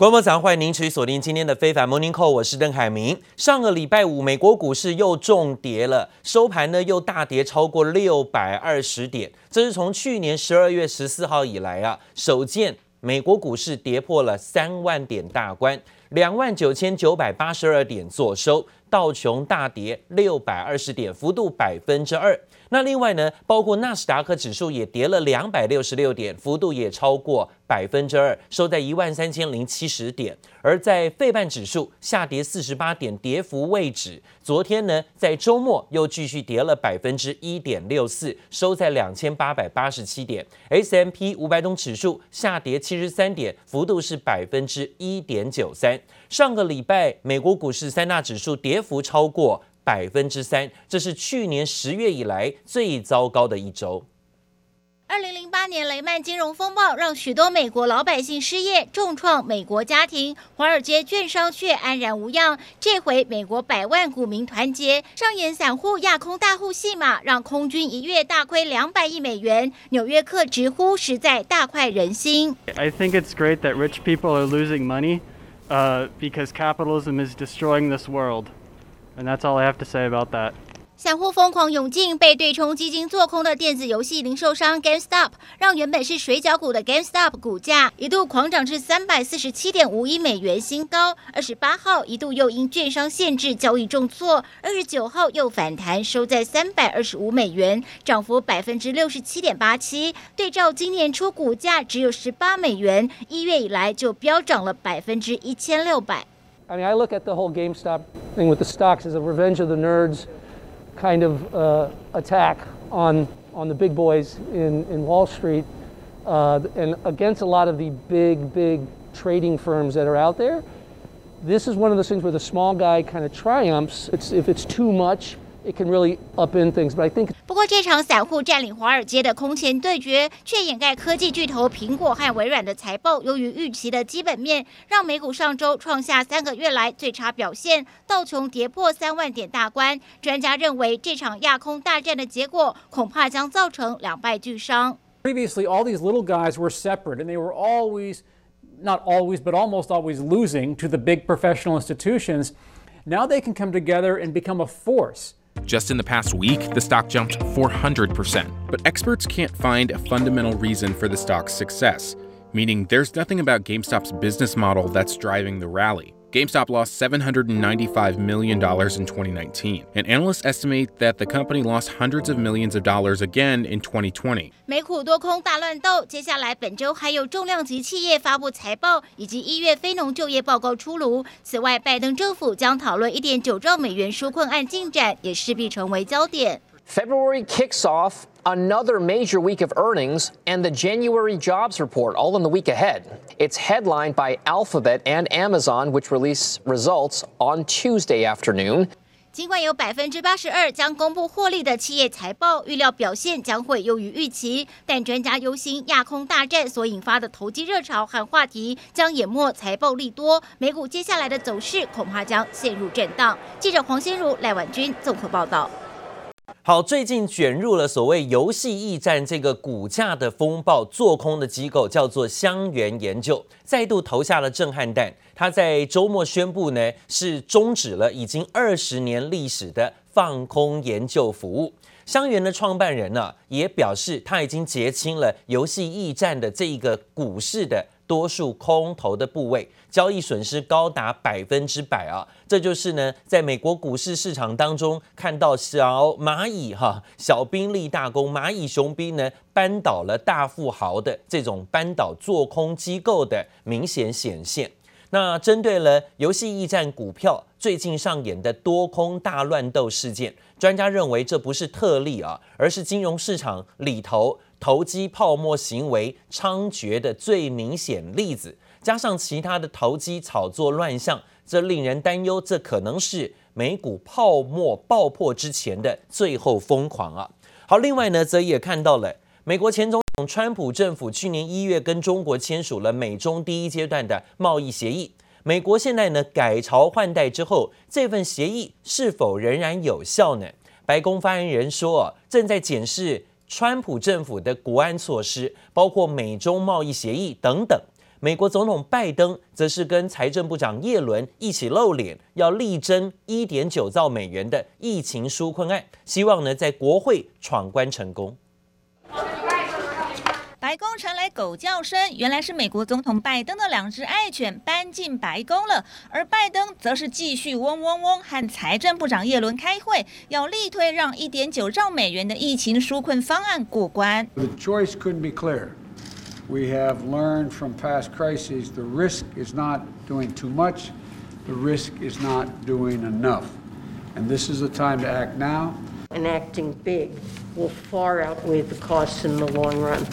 观众早欢迎您持续锁定今天的非凡 Morning Call，我是邓海明。上个礼拜五，美国股市又重跌了，收盘呢又大跌超过六百二十点，这是从去年十二月十四号以来啊，首见美国股市跌破了三万点大关，两万九千九百八十二点作收，道琼大跌六百二十点，幅度百分之二。那另外呢，包括纳斯达克指数也跌了两百六十六点，幅度也超过百分之二，收在一万三千零七十点。而在费半指数下跌四十八点，跌幅未止。昨天呢，在周末又继续跌了百分之一点六四，收在两千八百八十七点。S M P 五百种指数下跌七十三点，幅度是百分之一点九三。上个礼拜美国股市三大指数跌幅超过百分之三，这是去年十月以来最糟糕的一周。二零零八年雷曼金融风暴让许多美国老百姓失业，重创美国家庭，华尔街券商却安然无恙。这回美国百万股民团结，上演散户压空大户戏码，让空军一月大亏两百亿美元。纽约客直呼实在大快人心。I think it's great that rich people are losing money, uh, because capitalism is destroying this world. And that's all I have to say about that. 散户疯狂涌进，被对冲基金做空的电子游戏零售商 GameStop，让原本是水饺股的 GameStop 股价一度狂涨至三百四十七点五亿美元新高。二十八号一度又因券商限制交易重挫，二十九号又反弹，收在三百二十五美元，涨幅百分之六十七点八七。对照今年初股价只有十八美元，一月以来就飙涨了百分之一千六百。I mean, I look at the whole GameStop thing with the stocks as a revenge of the nerds kind of uh, attack on, on the big boys in, in Wall Street uh, and against a lot of the big, big trading firms that are out there. This is one of those things where the small guy kind of triumphs. It's, if it's too much, It can really up in things, but I think. 不过，这场散户占领华尔街的空前对决，却掩盖科技巨头苹果和微软的财报优于预期的基本面，让美股上周创下三个月来最差表现，道琼跌破三万点大关。专家认为，这场亚空大战的结果恐怕将造成两败俱伤。Previously, all these little guys were separate, and they were always, not always, but almost always losing to the big professional institutions. Now they can come together and become a force. Just in the past week, the stock jumped 400%. But experts can't find a fundamental reason for the stock's success, meaning there's nothing about GameStop's business model that's driving the rally. GameStop lost $795 million in 2019, and analysts estimate that the company lost hundreds of millions of dollars again in 2020. 美股多空大乱斗，接下来本周还有重量级企业发布财报，以及一月非农就业报告出炉。此外，拜登政府将讨论1.9兆美元纾困案进展，也势必成为焦点。February kicks off another major week of earnings and the January jobs report, all in the week ahead. It's headlined by Alphabet and Amazon, which release results on Tuesday afternoon. 尽管有百分之八十二将公布获利的企业财报，预料表现将会优于预期，但专家忧心亚空大战所引发的投机热潮和话题将淹没财报利多，美股接下来的走势恐怕将陷入震荡。记者黄先如、赖婉君综合报道。好，最近卷入了所谓游戏驿站这个股价的风暴，做空的机构叫做香源研究，再度投下了震撼弹。他在周末宣布呢，是终止了已经二十年历史的放空研究服务。香源的创办人呢，也表示他已经结清了游戏驿站的这一个股市的。多数空头的部位，交易损失高达百分之百啊！这就是呢，在美国股市市场当中看到小蚂蚁哈，小兵立大功，蚂蚁雄兵呢扳倒了大富豪的这种扳倒做空机构的明显显现。那针对了游戏驿站股票最近上演的多空大乱斗事件，专家认为这不是特例啊，而是金融市场里头。投机泡沫行为猖獗的最明显例子，加上其他的投机炒作乱象，这令人担忧。这可能是美股泡沫爆破之前的最后疯狂啊！好，另外呢，则也看到了美国前总统川普政府去年一月跟中国签署了美中第一阶段的贸易协议。美国现在呢改朝换代之后，这份协议是否仍然有效呢？白宫发言人说，正在检视。川普政府的国安措施，包括美中贸易协议等等。美国总统拜登则是跟财政部长叶伦一起露脸，要力争一点九兆美元的疫情纾困案，希望呢在国会闯关成功。白宫传来狗叫声，原来是美国总统拜登的两只爱犬搬进白宫了，而拜登则是继续嗡嗡嗡和财政部长叶伦开会，要力推让一点九兆美元的疫情纾困方案过关。The choice couldn't be clearer. We have learned from past crises the risk is not doing too much, the risk is not doing enough. And this is the time to act now. and acting big will far outweigh the costs in the long run.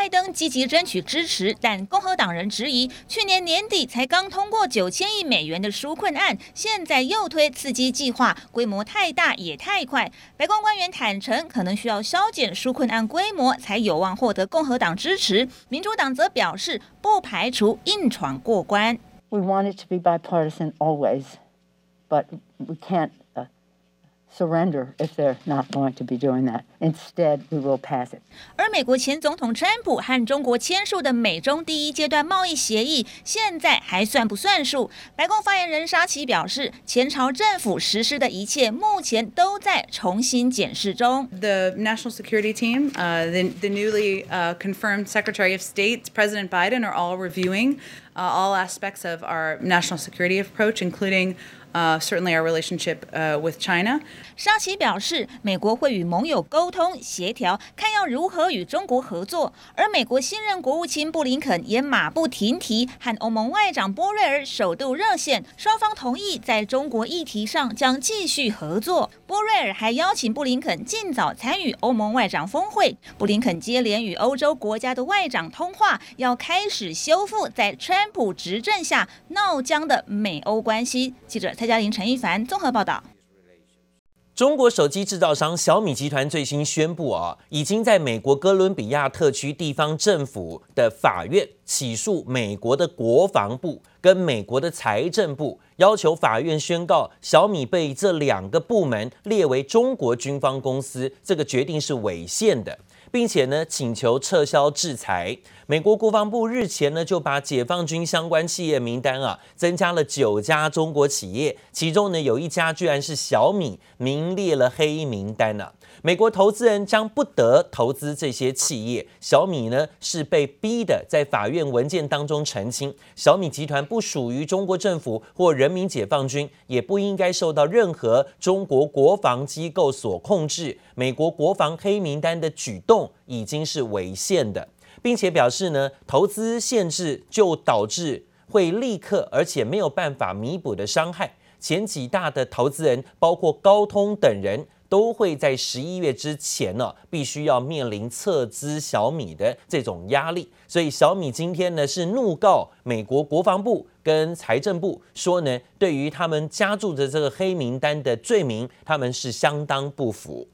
拜登积极争取支持，但共和党人质疑，去年年底才刚通过九千亿美元的纾困案，现在又推刺激计划，规模太大也太快。白宫官员坦承，可能需要削减纾困案规模，才有望获得共和党支持。民主党则表示，不排除硬闯过关。We want it to be bipartisan always, but we can't. Surrender if they're not going to be doing that. Instead, we will pass it. 而美国前总统川普和中国签署的美中第一阶段贸易协议，现在还算不算数？白宫发言人沙奇表示，前朝政府实施的一切，目前都在重新检视中。The national security team, uh, the, the newly uh, confirmed Secretary of State, President Biden, are all reviewing uh, all aspects of our national security approach, including. Uh, certainly our relationship with China. 沙奇表示，美国会与盟友沟通协调，看要如何与中国合作。而美国新任国务卿布林肯也马不停蹄，和欧盟外长波瑞尔首度热线，双方同意在中国议题上将继续合作。波瑞尔还邀请布林肯尽早参与欧盟外长峰会。布林肯接连与欧洲国家的外长通话，要开始修复在川普执政下闹僵的美欧关系。记者。蔡嘉玲、陈一凡综合报道：中国手机制造商小米集团最新宣布啊，已经在美国哥伦比亚特区地方政府的法院起诉美国的国防部跟美国的财政部，要求法院宣告小米被这两个部门列为中国军方公司，这个决定是违宪的。并且呢，请求撤销制裁。美国国防部日前呢，就把解放军相关企业名单啊，增加了九家中国企业，其中呢，有一家居然是小米，名列了黑名单呢、美国投资人将不得投资这些企业。小米呢，是被逼的，在法院文件当中澄清，小米集团不属于中国政府或人民解放军，也不应该受到任何中国国防机构所控制。美国国防黑名单的举动已经是违宪的，并且表示呢，投资限制就导致会立刻而且没有办法弥补的伤害。前几大的投资人，包括高通等人。都会在十一月之前呢，必须要面临撤资小米的这种压力，所以小米今天呢是怒告美国国防部跟财政部，说呢，对于他们加注的这个黑名单的罪名，他们是相当不服。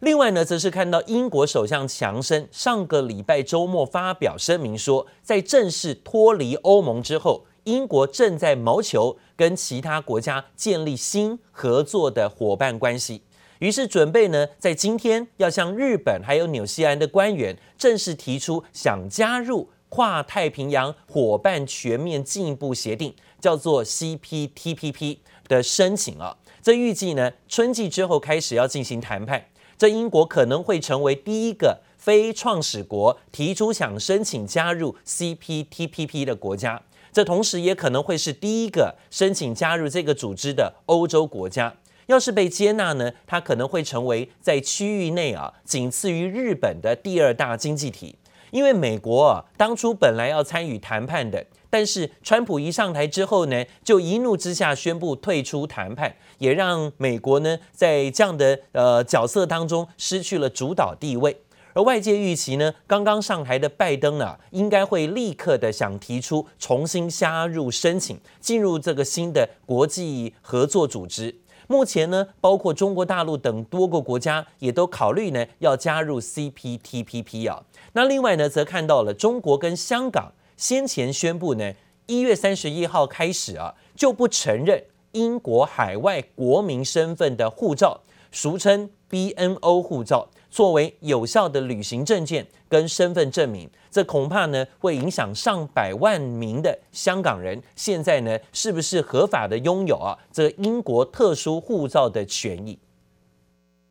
另外呢，则是看到英国首相强生上个礼拜周末发表声明说，在正式脱离欧盟之后。英国正在谋求跟其他国家建立新合作的伙伴关系，于是准备呢，在今天要向日本还有纽西兰的官员正式提出想加入跨太平洋伙伴全面进一步协定，叫做 CPTPP 的申请啊。这预计呢，春季之后开始要进行谈判。这英国可能会成为第一个非创始国提出想申请加入 CPTPP 的国家。这同时也可能会是第一个申请加入这个组织的欧洲国家。要是被接纳呢，它可能会成为在区域内啊仅次于日本的第二大经济体。因为美国啊当初本来要参与谈判的，但是川普一上台之后呢，就一怒之下宣布退出谈判，也让美国呢在这样的呃角色当中失去了主导地位。而外界预期呢，刚刚上台的拜登啊，应该会立刻的想提出重新加入申请，进入这个新的国际合作组织。目前呢，包括中国大陆等多个国家也都考虑呢要加入 CPTPP 啊。那另外呢，则看到了中国跟香港先前宣布呢，一月三十一号开始啊，就不承认英国海外国民身份的护照，俗称 BNO 护照作为有效的旅行证件跟身份证明，这恐怕呢会影响上百万名的香港人现在呢是不是合法的拥有啊这英国特殊护照的权益。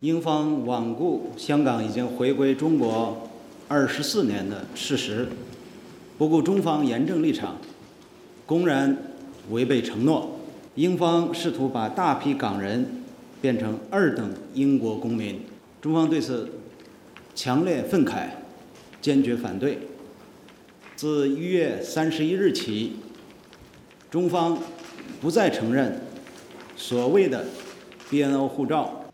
英方罔顾香港已经回归中国二十四年的事实，不顾中方严正立场，公然违背承诺。英方试图把大批港人变成二等英国公民，中方对此强烈愤慨，坚决反对。自一月三十一日起，中方不再承认所谓的 BNO 护照。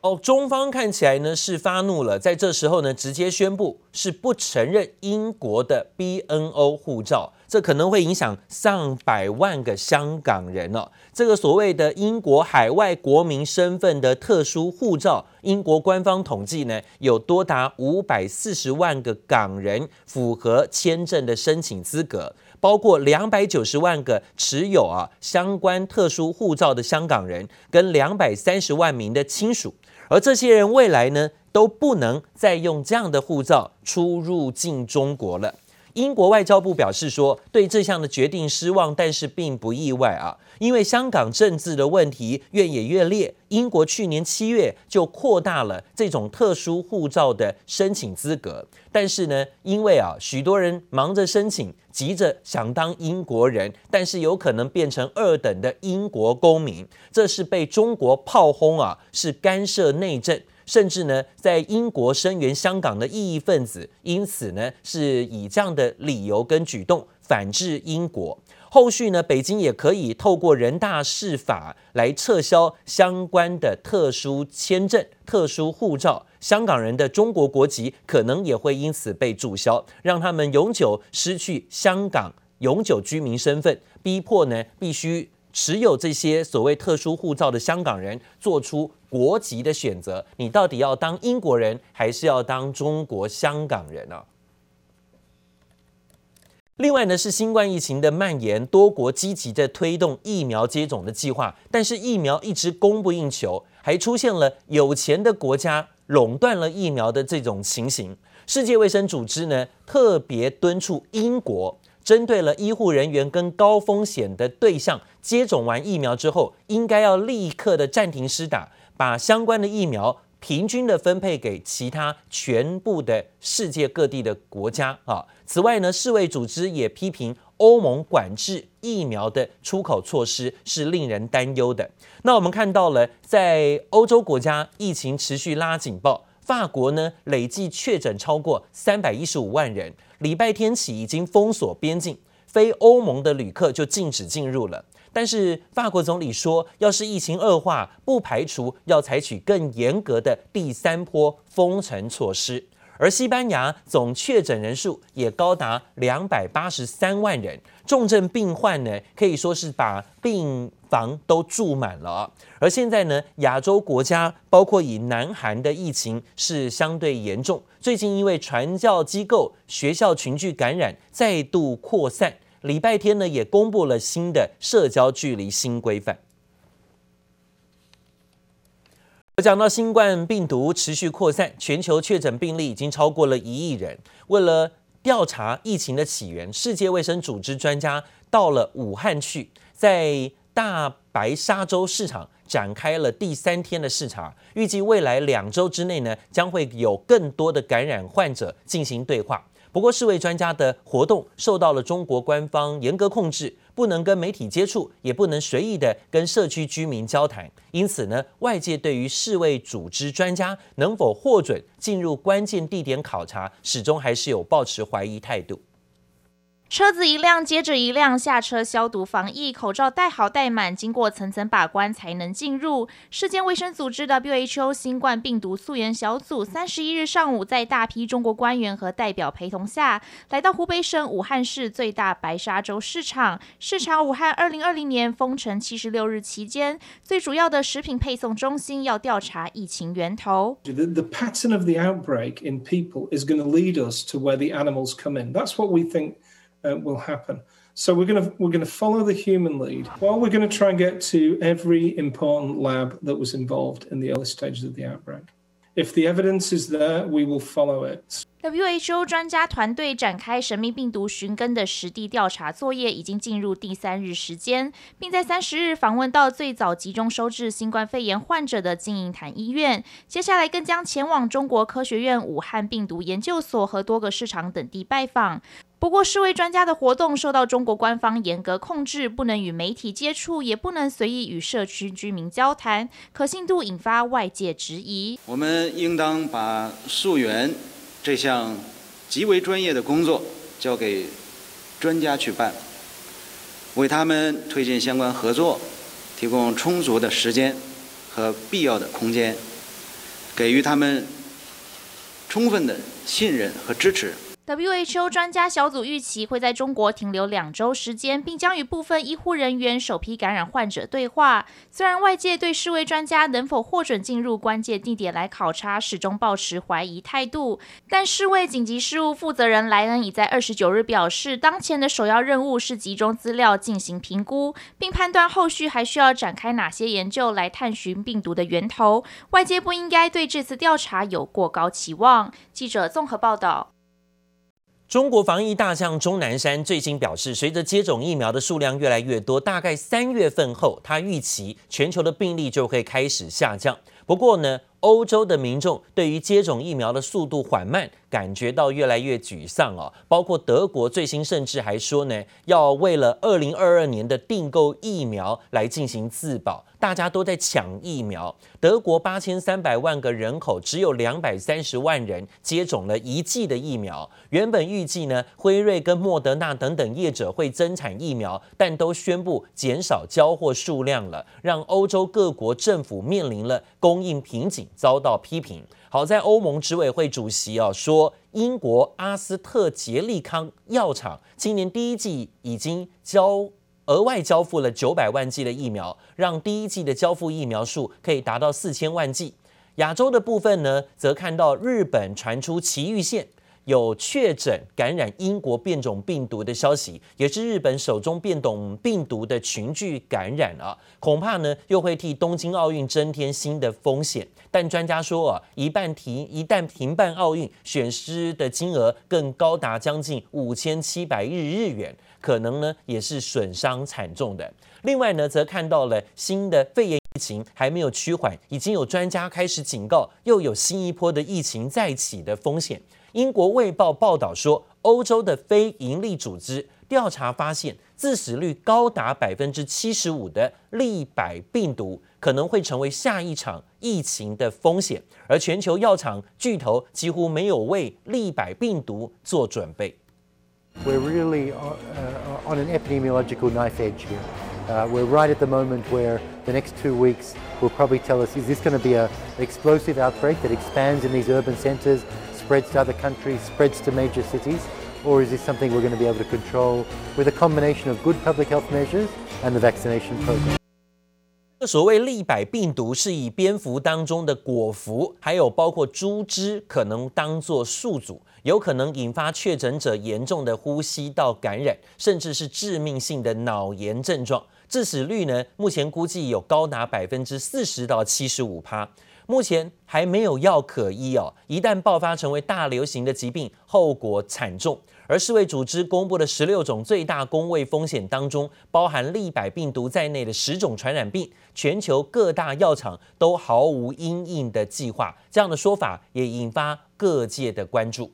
哦，中方看起来呢是发怒了，在这时候呢直接宣布是不承认英国的 BNO 护照，这可能会影响上百万个香港人哦。这个所谓的英国海外国民身份的特殊护照，英国官方统计呢有多达五百四十万个港人符合签证的申请资格。包括两百九十万个持有啊相关特殊护照的香港人，跟两百三十万名的亲属，而这些人未来呢都不能再用这样的护照出入境中国了。英国外交部表示说，对这项的决定失望，但是并不意外啊，因为香港政治的问题越演越烈。英国去年七月就扩大了这种特殊护照的申请资格，但是呢，因为啊，许多人忙着申请，急着想当英国人，但是有可能变成二等的英国公民，这是被中国炮轰啊，是干涉内政。甚至呢，在英国声援香港的异议分子，因此呢，是以这样的理由跟举动反制英国。后续呢，北京也可以透过人大释法来撤销相关的特殊签证、特殊护照，香港人的中国国籍可能也会因此被注销，让他们永久失去香港永久居民身份，逼迫呢必须持有这些所谓特殊护照的香港人做出国籍的选择，你到底要当英国人还是要当中国香港人呢？另外呢，是新冠疫情的蔓延，多国积极在推动疫苗接种的计划，但是疫苗一直供不应求，还出现了有钱的国家垄断了疫苗的这种情形。世界卫生组织呢，特别敦促英国。针对了医护人员跟高风险的对象，接种完疫苗之后，应该要立刻的暂停施打，把相关的疫苗平均的分配给其他全部的世界各地的国家啊。此外呢，世卫组织也批评欧盟管制疫苗的出口措施是令人担忧的。那我们看到了，在欧洲国家疫情持续拉警报，法国呢累计确诊超过三百一十五万人。礼拜天起已经封锁边境，非欧盟的旅客就禁止进入了。但是法国总理说，要是疫情恶化，不排除要采取更严格的第三波封城措施。而西班牙总确诊人数也高达两百八十三万人，重症病患呢可以说是把病房都住满了。而现在呢，亚洲国家包括以南韩的疫情是相对严重，最近因为传教机构、学校群聚感染再度扩散，礼拜天呢也公布了新的社交距离新规范。我讲到新冠病毒持续扩散，全球确诊病例已经超过了一亿人。为了调查疫情的起源，世界卫生组织专家到了武汉去，在大白鲨洲市场展开了第三天的视察。预计未来两周之内呢，将会有更多的感染患者进行对话。不过，世卫专家的活动受到了中国官方严格控制。不能跟媒体接触，也不能随意的跟社区居民交谈。因此呢，外界对于世卫组织专家能否获准进入关键地点考察，始终还是有抱持怀疑态度。车子一辆接着一辆下车消毒防疫，口罩戴好戴满，经过层层把关才能进入。世界卫生组织 WHO 新冠病毒溯源小组三十一日上午，在大批中国官员和代表陪同下，来到湖北省武汉市最大白沙洲市场，视察武汉二零二零年封城七十六日期间最主要的食品配送中心，要调查疫情源头。The, the pattern of the outbreak in people is going to lead us to where the animals come in. That's what we think. uh, will happen. So we're going to we're going to follow the human lead. While we're going to try and get to every important lab that was involved in the early stages of the outbreak. If the evidence is there, we will follow it. WHO 专家团队展开神秘病毒寻根的实地调查作业，已经进入第三日时间，并在三十日访问到最早集中收治新冠肺炎患者的金银潭医院。接下来更将前往中国科学院武汉病毒研究所和多个市场等地拜访。 不过，世卫专家的活动受到中国官方严格控制，不能与媒体接触，也不能随意与社区居民交谈，可信度引发外界质疑。我们应当把溯源这项极为专业的工作交给专家去办，为他们推进相关合作提供充足的时间和必要的空间，给予他们充分的信任和支持。WHO 专家小组预期会在中国停留两周时间，并将与部分医护人员、首批感染患者对话。虽然外界对世卫专家能否获准进入关键地点来考察始终抱持怀疑态度，但世卫紧急事务负责人莱恩已在二十九日表示，当前的首要任务是集中资料进行评估，并判断后续还需要展开哪些研究来探寻病毒的源头。外界不应该对这次调查有过高期望。记者综合报道。中国防疫大将钟南山最新表示，随着接种疫苗的数量越来越多，大概三月份后，他预期全球的病例就会开始下降。不过呢，欧洲的民众对于接种疫苗的速度缓慢，感觉到越来越沮丧哦。包括德国最新甚至还说呢，要为了二零二二年的订购疫苗来进行自保。大家都在抢疫苗。德国八千三百万个人口，只有两百三十万人接种了一剂的疫苗。原本预计呢，辉瑞跟莫德纳等等业者会增产疫苗，但都宣布减少交货数量了，让欧洲各国政府面临了供应瓶颈，遭到批评。好在欧盟执委会主席啊说，英国阿斯特捷利康药厂今年第一季已经交。额外交付了九百万剂的疫苗，让第一季的交付疫苗数可以达到四千万剂。亚洲的部分呢，则看到日本传出奇遇线有确诊感染英国变种病毒的消息，也是日本手中变种病毒的群聚感染啊，恐怕呢又会替东京奥运增添新的风险。但专家说啊，一半停一旦停办奥运，损失的金额更高达将近五千七百亿日元。可能呢也是损伤惨重的。另外呢，则看到了新的肺炎疫情还没有趋缓，已经有专家开始警告，又有新一波的疫情再起的风险。英国卫报报道说，欧洲的非营利组织调查发现，致死率高达百分之七十五的利百病毒可能会成为下一场疫情的风险，而全球药厂巨头几乎没有为利百病毒做准备。We're really on an epidemiological knife edge here. We're right at the moment where the next two weeks will probably tell us, is this going to be an explosive outbreak that expands in these urban centers, spreads to other countries, spreads to major cities, or is this something we're going to be able to control with a combination of good public health measures and the vaccination program? 所谓利百病毒是以蝙蝠当中的果蝠，还有包括猪只，可能当作宿主，有可能引发确诊者严重的呼吸道感染，甚至是致命性的脑炎症状。致死率呢，目前估计有高达百分之四十到七十五趴。目前还没有药可医哦，一旦爆发成为大流行的疾病，后果惨重。而世卫组织公布的十六种最大公卫风险当中，包含利百病毒在内的十种传染病，全球各大药厂都毫无因应的计划。这样的说法也引发各界的关注。